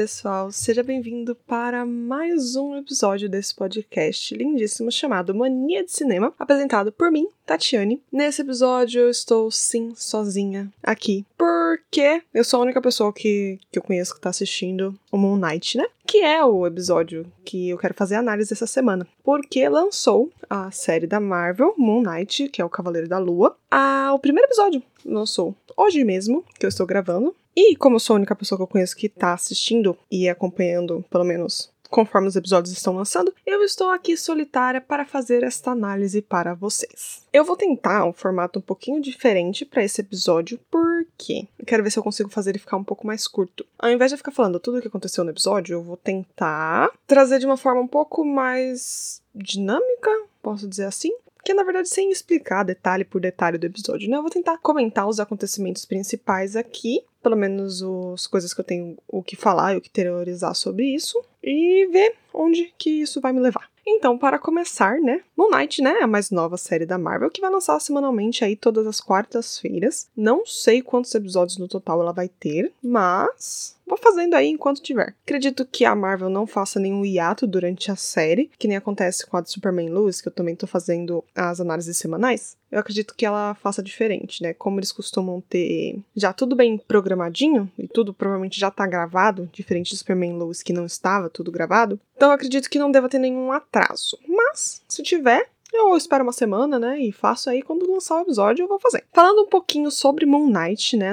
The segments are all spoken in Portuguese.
pessoal, seja bem-vindo para mais um episódio desse podcast lindíssimo chamado Mania de Cinema, apresentado por mim, Tatiane. Nesse episódio eu estou sim sozinha aqui, porque eu sou a única pessoa que, que eu conheço que está assistindo o Moon Knight, né? Que é o episódio que eu quero fazer análise essa semana, porque lançou a série da Marvel, Moon Knight, que é o Cavaleiro da Lua. Ah, o primeiro episódio lançou hoje mesmo, que eu estou gravando. E como eu sou a única pessoa que eu conheço que tá assistindo e acompanhando, pelo menos conforme os episódios estão lançando, eu estou aqui solitária para fazer esta análise para vocês. Eu vou tentar um formato um pouquinho diferente para esse episódio, porque eu quero ver se eu consigo fazer ele ficar um pouco mais curto. Ao invés de ficar falando tudo o que aconteceu no episódio, eu vou tentar trazer de uma forma um pouco mais dinâmica, posso dizer assim, que na verdade sem explicar detalhe por detalhe do episódio, né? Eu vou tentar comentar os acontecimentos principais aqui, pelo menos as coisas que eu tenho o que falar e o que teorizar sobre isso, e ver onde que isso vai me levar. Então, para começar, né, Moon Knight, né, a mais nova série da Marvel que vai lançar semanalmente aí todas as quartas-feiras. Não sei quantos episódios no total ela vai ter, mas vou fazendo aí enquanto tiver. Acredito que a Marvel não faça nenhum hiato durante a série, que nem acontece com a de Superman Lewis, que eu também tô fazendo as análises semanais. Eu acredito que ela faça diferente, né? Como eles costumam ter já tudo bem programadinho e tudo provavelmente já tá gravado, diferente de Superman Lewis que não estava tudo gravado. Então acredito que não deva ter nenhum atraso. Mas, se tiver, eu espero uma semana, né? E faço aí quando lançar o episódio, eu vou fazer. Falando um pouquinho sobre Moon Knight, né?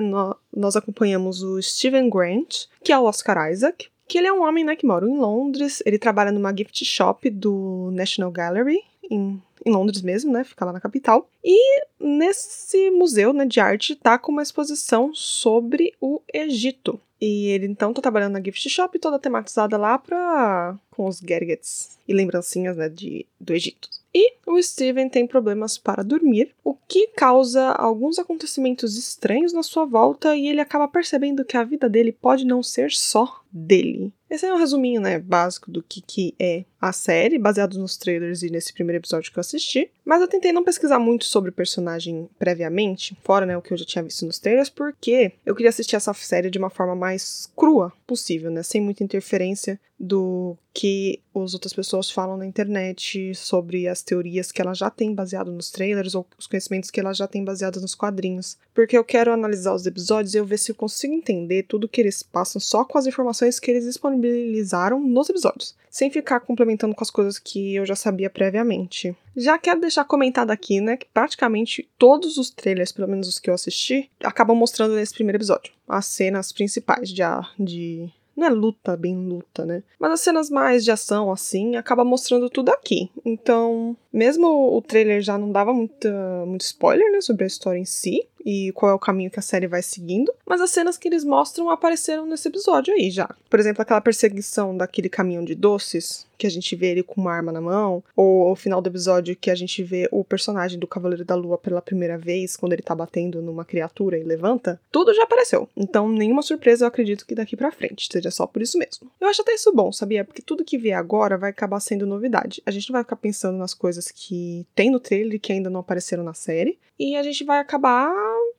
nós acompanhamos o Steven Grant, que é o Oscar Isaac. Que ele é um homem, né, que mora em Londres. Ele trabalha numa gift shop do National Gallery, em, em Londres mesmo, né? Fica lá na capital. E nesse museu né, de arte tá com uma exposição sobre o Egito. E ele então tá trabalhando na gift shop toda tematizada lá pra. com os gadgets e lembrancinhas, né, de, do Egito. E o Steven tem problemas para dormir, o que causa alguns acontecimentos estranhos na sua volta e ele acaba percebendo que a vida dele pode não ser só dele. Esse é um resuminho, né, básico do que, que é a série, baseado nos trailers e nesse primeiro episódio que eu assisti. Mas eu tentei não pesquisar muito sobre o personagem previamente, fora, né, o que eu já tinha visto nos trailers, porque eu queria assistir essa série de uma forma mais crua possível, né, sem muita interferência do que as outras pessoas falam na internet sobre as teorias que ela já tem baseado nos trailers ou os conhecimentos que ela já tem baseado nos quadrinhos. Porque eu quero analisar os episódios e eu ver se eu consigo entender tudo que eles passam só com as informações que eles disponibilizaram nos episódios, sem ficar complementando com as coisas que eu já sabia previamente. Já quero deixar comentado aqui, né, que praticamente todos os trailers, pelo menos os que eu assisti, acabam mostrando nesse primeiro episódio as cenas principais de, de não é luta, bem luta, né? Mas as cenas mais de ação, assim, acaba mostrando tudo aqui. Então, mesmo o trailer já não dava muita, muito spoiler, né, sobre a história em si e qual é o caminho que a série vai seguindo, mas as cenas que eles mostram apareceram nesse episódio aí já. Por exemplo, aquela perseguição daquele caminhão de doces, que a gente vê ele com uma arma na mão, ou o final do episódio que a gente vê o personagem do Cavaleiro da Lua pela primeira vez, quando ele tá batendo numa criatura e levanta, tudo já apareceu. Então, nenhuma surpresa eu acredito que daqui para frente, seja só por isso mesmo. Eu acho até isso bom, sabia? Porque tudo que vier agora vai acabar sendo novidade. A gente não vai ficar pensando nas coisas que tem no trailer e que ainda não apareceram na série, e a gente vai acabar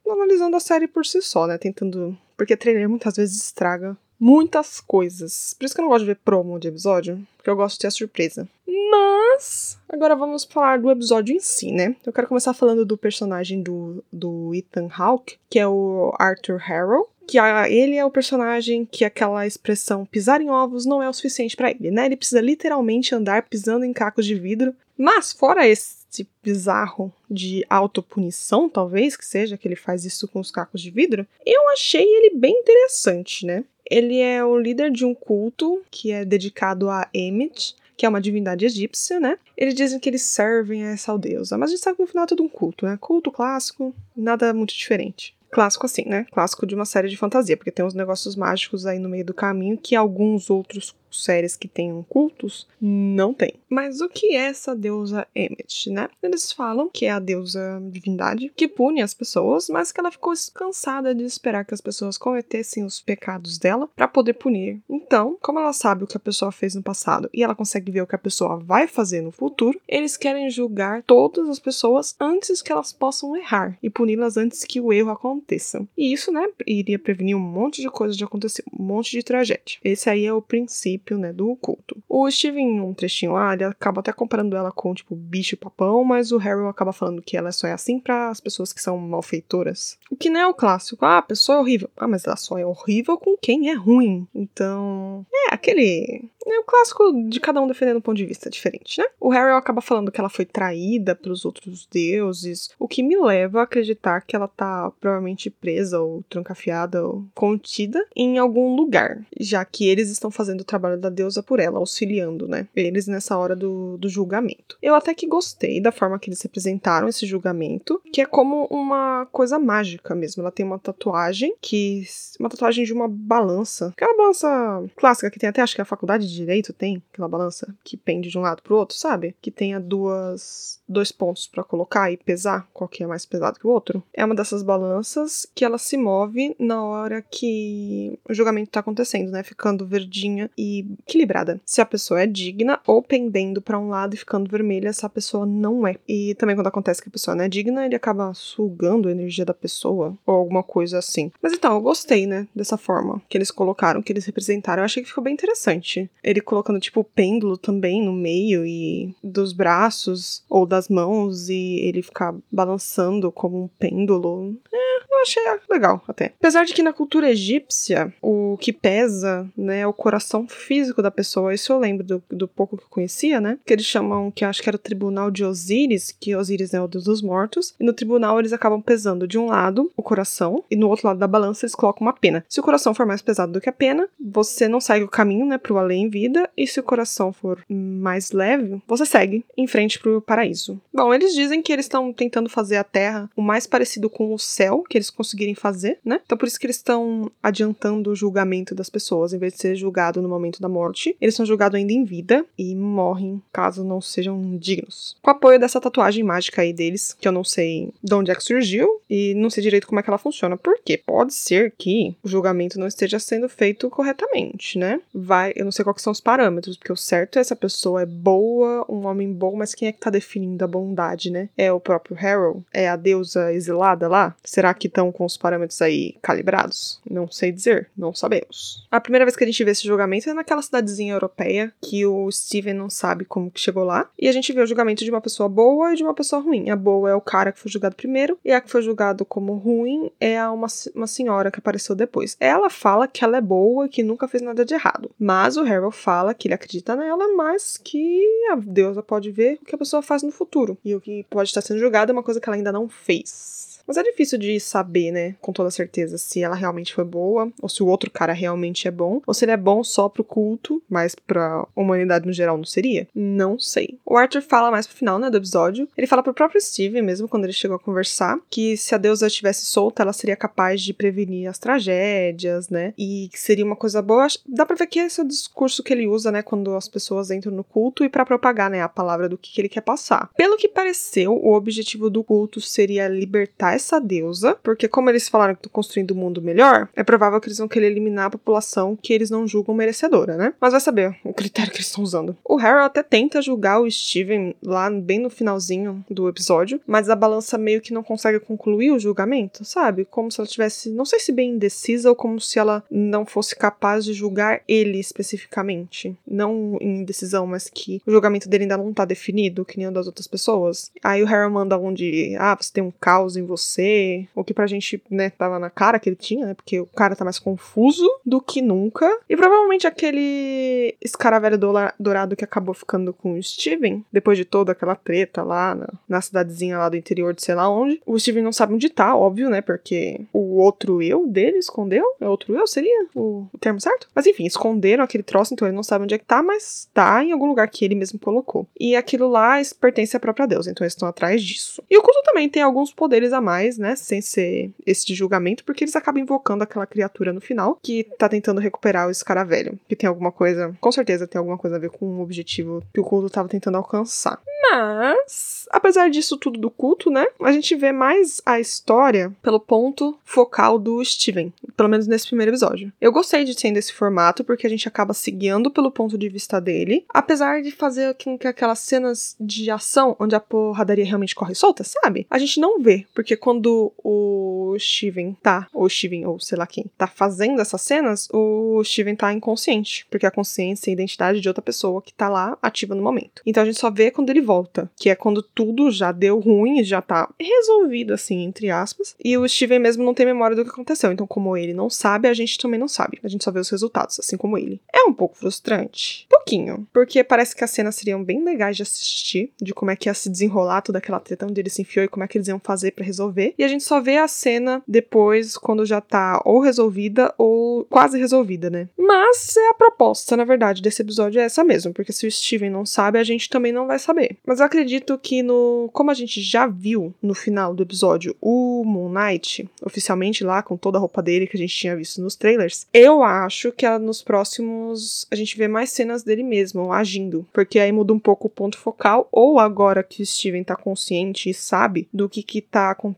analisando a série por si só, né? Tentando. Porque trailer muitas vezes estraga muitas coisas. Por isso que eu não gosto de ver promo de episódio, porque eu gosto de ter a surpresa. Mas agora vamos falar do episódio em si, né? Eu quero começar falando do personagem do, do Ethan Hawke, que é o Arthur Harrow. Que a, ele é o personagem que aquela expressão pisar em ovos não é o suficiente para ele, né? Ele precisa literalmente andar pisando em cacos de vidro. Mas, fora esse bizarro de autopunição, talvez, que seja, que ele faz isso com os cacos de vidro, eu achei ele bem interessante, né? Ele é o líder de um culto que é dedicado a Emmet, que é uma divindade egípcia, né? Eles dizem que eles servem a essa deusa, mas a gente sabe que no final é tudo um culto, né? Culto clássico, nada muito diferente. Clássico assim, né? Clássico de uma série de fantasia, porque tem uns negócios mágicos aí no meio do caminho que alguns outros séries que tenham cultos, não tem. Mas o que é essa deusa Emmet, né? Eles falam que é a deusa divindade que pune as pessoas, mas que ela ficou cansada de esperar que as pessoas cometessem os pecados dela para poder punir. Então, como ela sabe o que a pessoa fez no passado e ela consegue ver o que a pessoa vai fazer no futuro, eles querem julgar todas as pessoas antes que elas possam errar e puni-las antes que o erro aconteça. E isso, né, iria prevenir um monte de coisas de acontecer, um monte de tragédia. Esse aí é o princípio, né, do culto. O Steven, um trechinho lá, ele acaba até comparando ela com, tipo, bicho papão, mas o Harry acaba falando que ela só é assim para as pessoas que são malfeitoras. O que não é o clássico, ah, a pessoa é horrível. Ah, mas ela só é horrível com quem é ruim. Então, é aquele é o clássico de cada um defendendo um ponto de vista diferente, né? O Harry acaba falando que ela foi traída pelos outros deuses, o que me leva a acreditar que ela tá provavelmente presa ou trancafiada ou contida em algum lugar, já que eles estão fazendo o trabalho da deusa por ela, auxiliando, né? Eles nessa hora do, do julgamento. Eu até que gostei da forma que eles representaram esse julgamento, que é como uma coisa mágica mesmo. Ela tem uma tatuagem que. Uma tatuagem de uma balança. Aquela balança clássica que tem até, acho que é a faculdade de direito tem aquela balança que pende de um lado pro outro, sabe? Que tenha duas dois pontos para colocar e pesar qual que é mais pesado que o outro. É uma dessas balanças que ela se move na hora que o julgamento tá acontecendo, né? Ficando verdinha e equilibrada. Se a pessoa é digna ou pendendo para um lado e ficando vermelha, essa pessoa não é. E também quando acontece que a pessoa não é digna, ele acaba sugando a energia da pessoa ou alguma coisa assim. Mas então, eu gostei, né, dessa forma que eles colocaram, que eles representaram. Eu achei que ficou bem interessante. Ele colocando tipo o pêndulo também no meio e dos braços ou das mãos e ele ficar balançando como um pêndulo. É, eu achei legal até. Apesar de que na cultura egípcia, o que pesa, né, é o coração físico da pessoa. Isso eu lembro do, do pouco que eu conhecia, né? Que eles chamam, que acho que era o tribunal de Osíris, que Osíris é o deus dos mortos. E no tribunal eles acabam pesando de um lado o coração e no outro lado da balança eles colocam uma pena. Se o coração for mais pesado do que a pena, você não segue o caminho, né, pro além vida, e se o coração for mais leve, você segue em frente pro paraíso. Bom, eles dizem que eles estão tentando fazer a Terra o mais parecido com o céu que eles conseguirem fazer, né? Então por isso que eles estão adiantando o julgamento das pessoas, em vez de ser julgado no momento da morte, eles são julgados ainda em vida e morrem caso não sejam dignos. Com o apoio dessa tatuagem mágica aí deles, que eu não sei de onde é que surgiu e não sei direito como é que ela funciona. Porque pode ser que o julgamento não esteja sendo feito corretamente, né? Vai, eu não sei quais são os parâmetros, porque o certo é essa pessoa é boa, um homem bom, mas quem é que tá definindo a bondade, né? É o próprio Harold? É a deusa exilada lá? Será que estão com os parâmetros aí calibrados? Não sei dizer, não sabemos. A primeira vez que a gente vê esse julgamento é naquela cidadezinha europeia que o Steven não sabe como que chegou lá. E a gente vê o julgamento de uma pessoa boa e de uma pessoa ruim. A boa é o cara que foi julgado primeiro, e a que foi julgado como ruim é uma, uma senhora que apareceu depois. Ela fala que ela é boa e que nunca fez nada de errado. Mas o Harold fala que ele acredita nela, mas que a deusa pode ver o que a pessoa faz no futuro. E o que pode estar sendo julgado é uma coisa que ela ainda não fez. Mas é difícil de saber, né, com toda certeza, se ela realmente foi boa, ou se o outro cara realmente é bom, ou se ele é bom só pro culto, mas pra humanidade no geral não seria. Não sei. O Arthur fala mais pro final, né, do episódio. Ele fala pro próprio Steven, mesmo quando ele chegou a conversar, que se a deusa estivesse solta, ela seria capaz de prevenir as tragédias, né, e que seria uma coisa boa. Dá pra ver que esse é o discurso que ele usa, né, quando as pessoas entram no culto e para propagar, né, a palavra do que ele quer passar. Pelo que pareceu, o objetivo do culto seria libertar essa deusa, porque como eles falaram que estão construindo um mundo melhor, é provável que eles vão querer eliminar a população que eles não julgam merecedora, né? Mas vai saber o critério que eles estão usando. O Harry até tenta julgar o Steven lá bem no finalzinho do episódio, mas a balança meio que não consegue concluir o julgamento, sabe? Como se ela tivesse, não sei se bem indecisa ou como se ela não fosse capaz de julgar ele especificamente. Não em mas que o julgamento dele ainda não tá definido, que nem o das outras pessoas. Aí o Harry manda um de, ah, você tem um caos em você o que pra gente, né, tava na cara que ele tinha, né, porque o cara tá mais confuso do que nunca. E provavelmente aquele escaravelho dourado que acabou ficando com o Steven, depois de toda aquela treta lá na, na cidadezinha lá do interior de sei lá onde, o Steven não sabe onde tá, óbvio, né, porque o outro eu dele escondeu, é outro eu, seria o, o termo certo? Mas enfim, esconderam aquele troço, então ele não sabe onde é que tá, mas tá em algum lugar que ele mesmo colocou. E aquilo lá pertence à própria deusa, então eles estão atrás disso. E o culto também tem alguns poderes a mais normais, né? Sem ser esse julgamento, porque eles acabam invocando aquela criatura no final que tá tentando recuperar o escaravelho. Que tem alguma coisa, com certeza tem alguma coisa a ver com o objetivo que o culto tava tentando alcançar. Mas, apesar disso tudo do culto, né? A gente vê mais a história pelo ponto focal do Steven. Pelo menos nesse primeiro episódio. Eu gostei de ser desse formato, porque a gente acaba se guiando pelo ponto de vista dele. Apesar de fazer com que aquelas cenas de ação onde a porradaria realmente corre solta, sabe? A gente não vê. Porque quando o Steven tá, ou Steven, ou sei lá quem, tá fazendo essas cenas, o Steven tá inconsciente. Porque a consciência e a identidade de outra pessoa que tá lá ativa no momento. Então a gente só vê quando ele volta que é quando tudo já deu ruim, já tá resolvido, assim, entre aspas, e o Steven mesmo não tem memória do que aconteceu. Então, como ele não sabe, a gente também não sabe. A gente só vê os resultados, assim como ele. É um pouco frustrante. Pouquinho. Porque parece que as cenas seriam bem legais de assistir, de como é que ia se desenrolar toda aquela treta onde ele se enfiou e como é que eles iam fazer para resolver. E a gente só vê a cena depois, quando já tá ou resolvida ou quase resolvida, né? Mas é a proposta, na verdade, desse episódio é essa mesmo, porque se o Steven não sabe, a gente também não vai saber. Mas eu acredito que no. Como a gente já viu no final do episódio o Moon Knight, oficialmente lá, com toda a roupa dele que a gente tinha visto nos trailers, eu acho que nos próximos a gente vê mais cenas dele mesmo agindo. Porque aí muda um pouco o ponto focal, ou agora que o Steven tá consciente e sabe do que que tá acontecendo,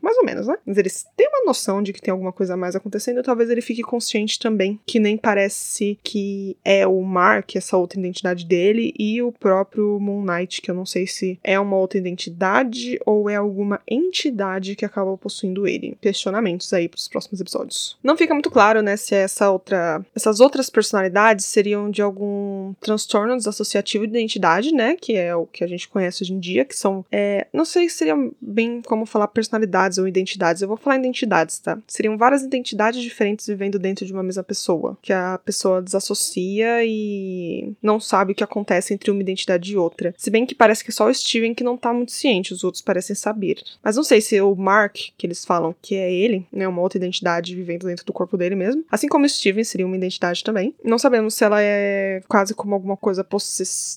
mais ou menos, né? Mas eles têm uma noção de que tem alguma coisa mais acontecendo, talvez ele fique consciente também, que nem parece que é o Mark, essa outra identidade dele, e o próprio Moon Knight que eu não sei se é uma outra identidade ou é alguma entidade que acaba possuindo ele. Questionamentos aí para os próximos episódios. Não fica muito claro, né, se essa outra, essas outras personalidades seriam de algum transtorno desassociativo de identidade, né, que é o que a gente conhece hoje em dia, que são, é, não sei se seria bem como falar personalidades ou identidades. Eu vou falar identidades, tá? Seriam várias identidades diferentes vivendo dentro de uma mesma pessoa, que a pessoa desassocia e não sabe o que acontece entre uma identidade e outra. Se bem que parece que só o Steven que não tá muito ciente, os outros parecem saber. Mas não sei se o Mark, que eles falam que é ele, né, uma outra identidade vivendo dentro do corpo dele mesmo, assim como o Steven seria uma identidade também. Não sabemos se ela é quase como alguma coisa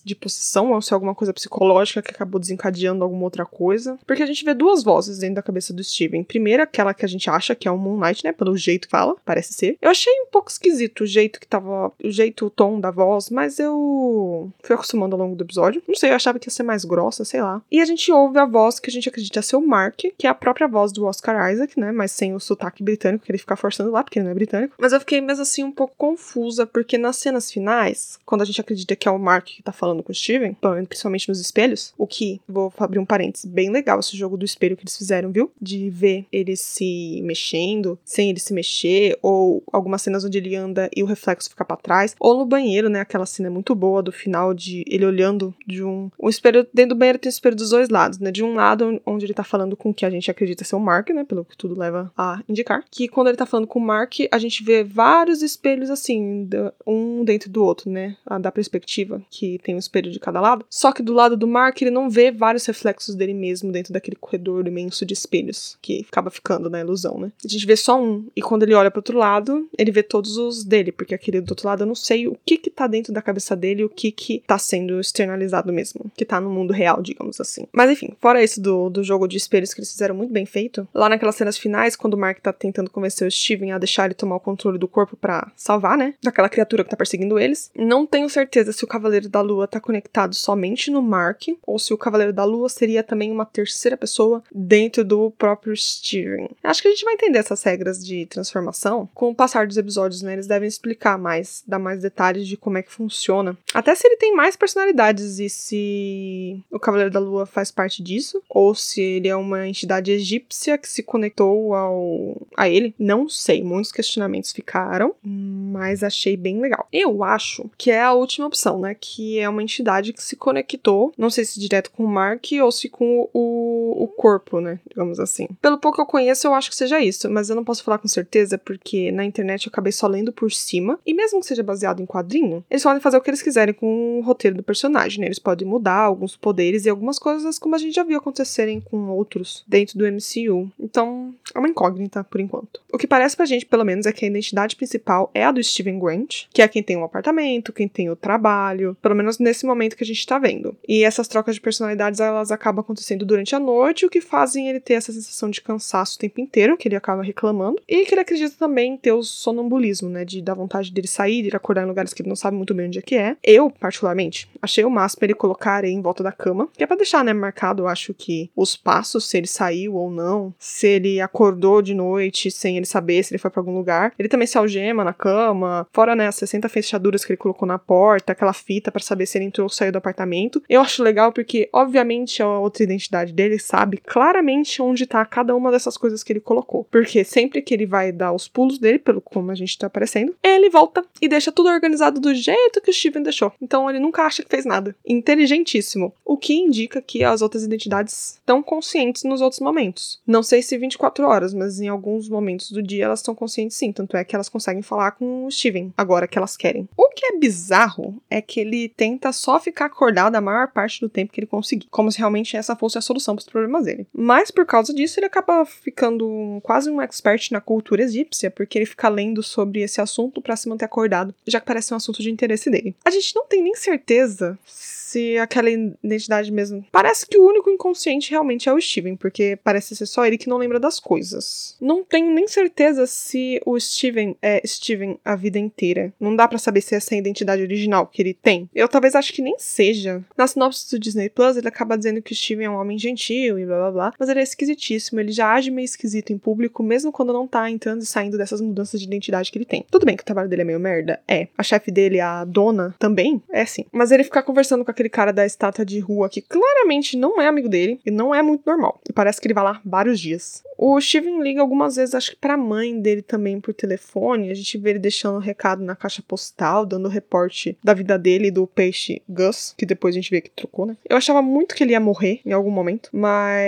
de possessão ou se é alguma coisa psicológica que acabou desencadeando alguma outra coisa. Porque a gente vê duas vozes dentro da cabeça do Steven. Primeiro, aquela que a gente acha que é o Moon Knight, né, pelo jeito que fala, parece ser. Eu achei um pouco esquisito o jeito que tava, o jeito, o tom da voz, mas eu fui acostumando ao longo do episódio. Não sei, eu achava que ia ser mais grossa, sei lá. E a gente ouve a voz que a gente acredita ser o Mark, que é a própria voz do Oscar Isaac, né? Mas sem o sotaque britânico que ele fica forçando lá, porque ele não é britânico. Mas eu fiquei mesmo assim um pouco confusa, porque nas cenas finais, quando a gente acredita que é o Mark que tá falando com o Steven, principalmente nos espelhos, o que, vou abrir um parênteses, bem legal esse jogo do espelho que eles fizeram, viu? De ver ele se mexendo, sem ele se mexer, ou algumas cenas onde ele anda e o reflexo fica para trás, ou no banheiro, né? Aquela cena muito boa do final de ele olhando de um, um espelho, dentro do banheiro tem o espelho dos dois lados, né? De um lado, onde ele tá falando com o que a gente acredita ser o Mark, né? Pelo que tudo leva a indicar. Que quando ele tá falando com o Mark, a gente vê vários espelhos assim, um dentro do outro, né? Da perspectiva, que tem um espelho de cada lado. Só que do lado do Mark, ele não vê vários reflexos dele mesmo dentro daquele corredor imenso de espelhos, que acaba ficando na ilusão, né? A gente vê só um. E quando ele olha pro outro lado, ele vê todos os dele, porque aquele do outro lado eu não sei o que que tá dentro da cabeça dele, o que que tá sendo externalizado mesmo, que tá no mundo real, digamos assim. Mas enfim, fora isso do, do jogo de espelhos que eles fizeram muito bem feito, lá naquelas cenas finais, quando o Mark tá tentando convencer o Steven a deixar ele tomar o controle do corpo para salvar, né? Daquela criatura que tá perseguindo eles. Não tenho certeza se o Cavaleiro da Lua tá conectado somente no Mark, ou se o Cavaleiro da Lua seria também uma terceira pessoa dentro do próprio Steven. Acho que a gente vai entender essas regras de transformação com o passar dos episódios, né? Eles devem explicar mais, dar mais detalhes de como é que funciona. Até se ele tem mais personalidades e se o Cavaleiro da Lua faz parte disso, ou se ele é uma entidade egípcia que se conectou ao a ele, não sei. Muitos questionamentos ficaram, mas achei bem legal. Eu acho que é a última opção, né? Que é uma entidade que se conectou, não sei se direto com o Mark ou se com o, o corpo, né? Digamos assim. Pelo pouco que eu conheço, eu acho que seja isso, mas eu não posso falar com certeza porque na internet eu acabei só lendo por cima. E mesmo que seja baseado em quadrinho, eles podem fazer o que eles quiserem com o roteiro do personagem, né? Eles podem mudar alguns poderes e algumas coisas como a gente já viu acontecerem com outros dentro do MCU. Então, é uma incógnita por enquanto. O que parece pra gente, pelo menos, é que a identidade principal é a do Steven Grant, que é quem tem o um apartamento, quem tem o trabalho, pelo menos nesse momento que a gente tá vendo. E essas trocas de personalidades, elas acabam acontecendo durante a noite, o que fazem ele ter essa sensação de cansaço o tempo inteiro, que ele acaba reclamando, e que ele acredita também ter o sonambulismo, né, de dar vontade dele sair, de acordar em lugares que ele não sabe muito bem onde é que é. Eu, particularmente, achei o máximo ele colocar em volta da cama, que é pra deixar, né, marcado, eu acho que os passos, se ele saiu ou não, se ele acordou de noite sem ele saber se ele foi para algum lugar. Ele também se algema na cama, fora, né, as 60 fechaduras que ele colocou na porta, aquela fita para saber se ele entrou ou saiu do apartamento. Eu acho legal porque, obviamente, a outra identidade dele sabe claramente onde tá cada uma dessas coisas que ele colocou. Porque sempre que ele vai dar os pulos dele, pelo como a gente tá aparecendo, ele volta e deixa tudo organizado do jeito que o Steven deixou. Então ele nunca acha que fez nada. Inteligentíssimo. O que indica que as outras identidades estão conscientes nos outros momentos. Não sei se 24 horas, mas em alguns momentos do dia elas estão conscientes sim. Tanto é que elas conseguem falar com o Steven agora que elas querem. O que é bizarro é que ele tenta só ficar acordado a maior parte do tempo que ele conseguir. Como se realmente essa fosse a solução para os problemas dele. Mas por causa disso, ele acaba ficando quase um expert na cultura egípcia, porque ele fica lendo sobre esse assunto para se manter acordado, já que parece um assunto de interesse dele. A gente não tem nem certeza se aquela identidade mesmo. Parece que o único inconsciente realmente é o Steven, porque parece ser só ele que não lembra das coisas. Não tenho nem certeza se o Steven é Steven a vida inteira. Não dá para saber se essa é a identidade original que ele tem. Eu talvez acho que nem seja. Na sinopse do Disney Plus, ele acaba dizendo que o Steven é um homem gentil e blá blá blá, mas ele é esquisitíssimo, ele já age meio esquisito em público, mesmo quando não tá entrando e saindo dessas mudanças de identidade que ele tem. Tudo bem que o trabalho dele é meio merda, é. A chefe dele, a dona, também é sim. Mas ele ficar conversando com aquele cara da estátua de rua que claramente não é amigo dele e não é muito normal. E parece que ele vai lá vários dias. O Steven liga algumas vezes, acho que pra mãe dele também por telefone. A gente vê ele deixando um recado na caixa postal, dando reporte da vida dele e do peixe Gus, que depois a gente vê que trocou, né? Eu achava muito que ele ia morrer em algum momento, mas.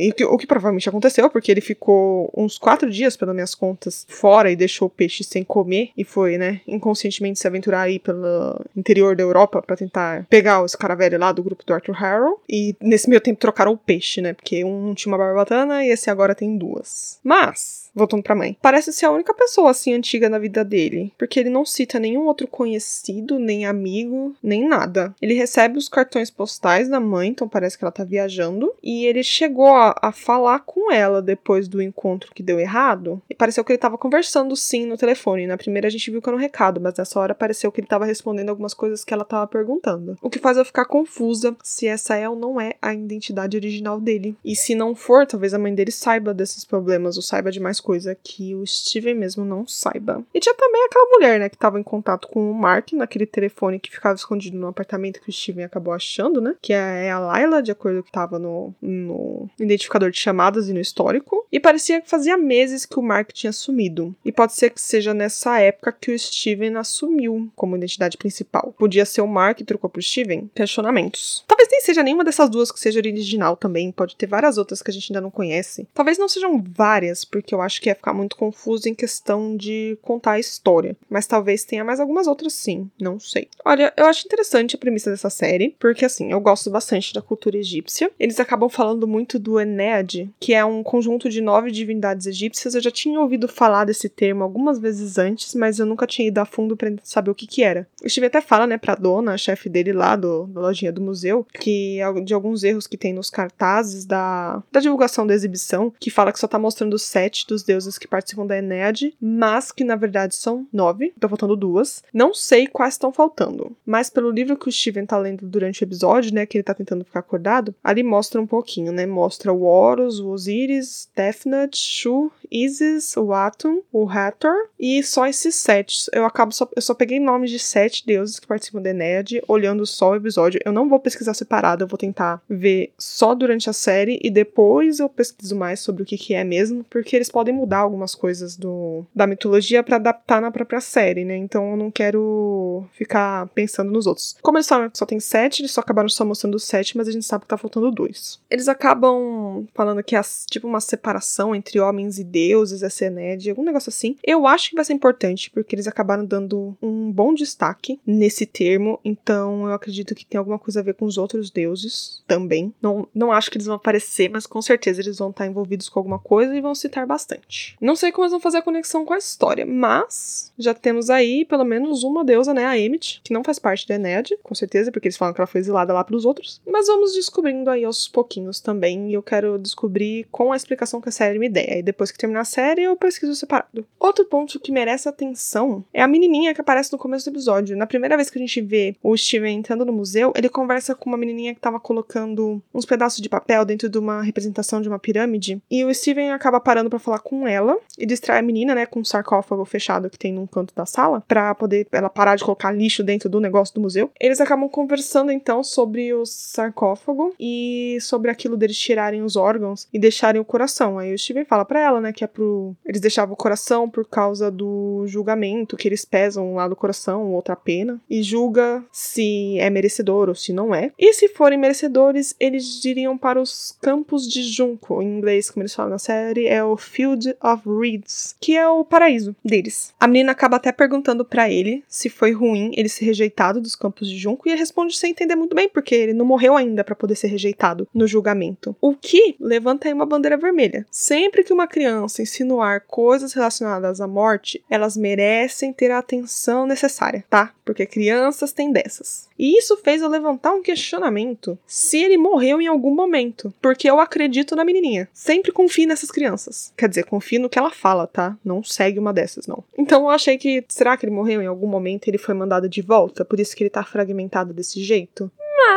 E o que, o que provavelmente aconteceu, porque ele ficou uns quatro dias, pelas minhas contas, fora e deixou o peixe sem comer e foi, né, inconscientemente se aventurar aí pelo interior da Europa para tentar pegar os cara velho lá do grupo do Arthur Harrow. E nesse meio tempo trocaram o peixe, né? Porque um tinha uma barbatana e esse agora tem duas. Mas, voltando pra mãe, parece ser a única pessoa assim antiga na vida dele. Porque ele não cita nenhum outro conhecido, nem amigo, nem nada. Ele recebe os cartões postais da mãe, então parece que ela tá viajando. E ele chegou a, a falar com ela depois do encontro que deu errado. E pareceu que ele tava conversando sim no telefone. Na primeira a gente viu que era um recado, mas nessa hora pareceu que ele tava respondendo algumas coisas que ela tava perguntando. O que faz eu ficar confusa se essa é ou não é a identidade original dele. E se não for, talvez a mãe dele saiba desses problemas ou saiba de mais coisa que o Steven mesmo não saiba. E tinha também aquela mulher, né, que tava em contato com o Mark naquele telefone que ficava escondido no apartamento que o Steven acabou achando, né? Que é a Layla, de acordo com o que tava no, no identificador de chamadas e no histórico. E parecia que fazia meses que o Mark tinha sumido. E pode ser que seja nessa época que o Steven assumiu como identidade principal. Podia ser o Mark que trocou pro Steven, questionamentos. Talvez nem seja nenhuma dessas duas que seja original também, pode ter várias outras que a gente ainda não conhece. Talvez não sejam várias, porque eu acho que ia ficar muito confuso em questão de contar a história. Mas talvez tenha mais algumas outras sim, não sei. Olha, eu acho interessante a premissa dessa série, porque assim, eu gosto bastante da cultura egípcia. Eles acabam falando muito do Enéade, que é um conjunto de nove divindades egípcias. Eu já tinha ouvido falar desse termo algumas vezes antes, mas eu nunca tinha ido a fundo para saber o que que era. O Steve até fala, né, pra dona, a chefe dele lá do, da lojinha do museu, que de alguns erros que tem nos cartazes da, da divulgação da exibição, que fala que só tá mostrando sete dos deuses que participam da Enéade, mas que na verdade são nove, tá faltando duas. Não sei quais estão faltando, mas pelo livro que o Steven tá lendo durante o episódio, né, que ele tá tentando ficar acordado, ali mostra um pouquinho, né, mostra o Horus, o Osiris, Tefnut, Shu, Isis, o Atum, o Hathor e só esses sete. Eu acabo só, eu só peguei nomes de sete deuses que participam da Enéade, olhando só o episódio. Eu não vou pesquisar separado, eu vou tentar ver só durante a série e depois eu pesquiso mais sobre o que, que é mesmo, porque eles podem podem mudar algumas coisas do, da mitologia para adaptar na própria série, né? Então eu não quero ficar pensando nos outros. Como eles falam que só tem sete, eles só acabaram só mostrando sete, mas a gente sabe que tá faltando dois. Eles acabam falando que é tipo uma separação entre homens e deuses, essa Ened, algum negócio assim. Eu acho que vai ser importante, porque eles acabaram dando um bom destaque nesse termo, então eu acredito que tem alguma coisa a ver com os outros deuses também. Não, não acho que eles vão aparecer, mas com certeza eles vão estar envolvidos com alguma coisa e vão citar bastante. Não sei como eles vão fazer a conexão com a história, mas já temos aí pelo menos uma deusa, né, a Emmett, que não faz parte da Ened, com certeza, porque eles falam que ela foi exilada lá pelos outros. Mas vamos descobrindo aí aos pouquinhos também, e eu quero descobrir com a explicação que a série me der. E depois que terminar a série, eu pesquiso separado. Outro ponto que merece atenção é a menininha que aparece no começo do episódio. Na primeira vez que a gente vê o Steven entrando no museu, ele conversa com uma menininha que tava colocando uns pedaços de papel dentro de uma representação de uma pirâmide, e o Steven acaba parando para falar com ela e distrai a menina, né, com um sarcófago fechado que tem num canto da sala, para poder ela parar de colocar lixo dentro do negócio do museu. Eles acabam conversando então sobre o sarcófago e sobre aquilo deles tirarem os órgãos e deixarem o coração. Aí o Steven fala para ela, né, que é pro eles deixavam o coração por causa do julgamento que eles pesam lá do coração, outra pena, e julga se é merecedor ou se não é. E se forem merecedores, eles diriam para os campos de junco, em inglês, como eles falam na série, é o Field of Reeds, que é o paraíso deles. A menina acaba até perguntando para ele se foi ruim ele ser rejeitado dos campos de junco e ele responde sem entender muito bem, porque ele não morreu ainda para poder ser rejeitado no julgamento. O que levanta aí uma bandeira vermelha. Sempre que uma criança insinuar coisas relacionadas à morte, elas merecem ter a atenção necessária, tá? Porque crianças têm dessas. E isso fez eu levantar um questionamento se ele morreu em algum momento, porque eu acredito na menininha. Sempre confio nessas crianças. Quer dizer, confio no que ela fala, tá? Não segue uma dessas, não. Então eu achei que será que ele morreu em algum momento ele foi mandado de volta, por isso que ele tá fragmentado desse jeito?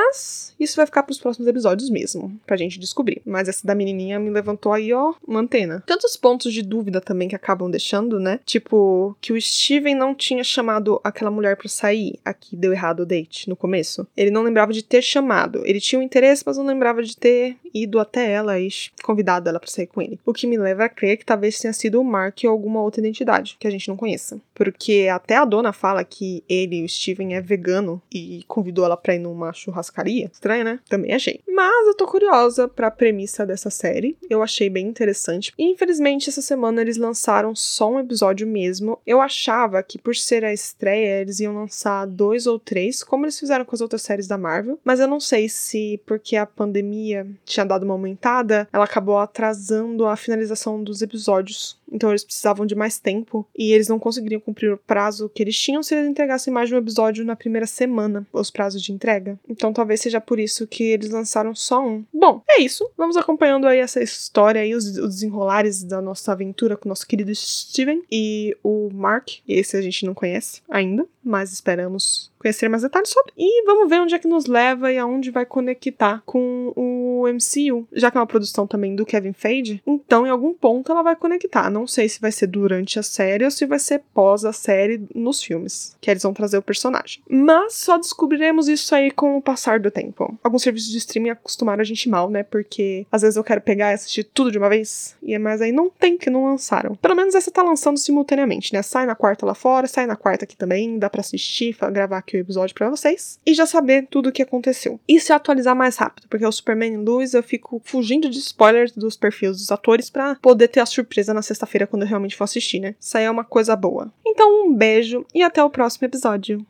Mas isso vai ficar pros próximos episódios mesmo, pra gente descobrir. Mas essa da menininha me levantou aí, ó, uma antena. Tantos pontos de dúvida também que acabam deixando, né? Tipo, que o Steven não tinha chamado aquela mulher pra sair. Aqui deu errado o date no começo. Ele não lembrava de ter chamado. Ele tinha um interesse, mas não lembrava de ter ido até ela e convidado ela pra sair com ele. O que me leva a crer que talvez tenha sido o Mark ou alguma outra identidade que a gente não conheça. Porque até a dona fala que ele, o Steven, é vegano e convidou ela pra ir numa churrascaria. Estranho, né? Também achei. Mas eu tô curiosa pra premissa dessa série. Eu achei bem interessante. Infelizmente, essa semana eles lançaram só um episódio mesmo. Eu achava que por ser a estreia, eles iam lançar dois ou três, como eles fizeram com as outras séries da Marvel. Mas eu não sei se porque a pandemia tinha dado uma aumentada, ela acabou atrasando a finalização dos episódios. Então eles precisavam de mais tempo e eles não conseguiriam cumprir o prazo que eles tinham se eles entregassem mais de um episódio na primeira semana, os prazos de entrega. Então talvez seja por isso que eles lançaram só um. Bom, é isso. Vamos acompanhando aí essa história aí, os, os desenrolares da nossa aventura com o nosso querido Steven e o Mark. Esse a gente não conhece ainda, mas esperamos conhecer mais detalhes sobre. E vamos ver onde é que nos leva e aonde vai conectar com o MCU. Já que é uma produção também do Kevin Feige, então em algum ponto ela vai conectar. Não sei se vai ser durante a série ou se vai ser pós a série nos filmes, que eles vão trazer o personagem. Mas só descobriremos isso aí com o passar do tempo. Alguns serviços de streaming acostumaram a gente mal, né? Porque às vezes eu quero pegar e assistir tudo de uma vez, e é mas aí não tem que não lançaram. Pelo menos essa tá lançando simultaneamente, né? Sai na quarta lá fora, sai na quarta aqui também, dá para assistir, gravar aqui o episódio para vocês e já saber tudo o que aconteceu. E se atualizar mais rápido, porque o Superman Luz eu fico fugindo de spoilers dos perfis dos atores para poder ter a surpresa na sexta-feira quando eu realmente for assistir, né? Isso aí é uma coisa boa. Então, um beijo e até o próximo episódio.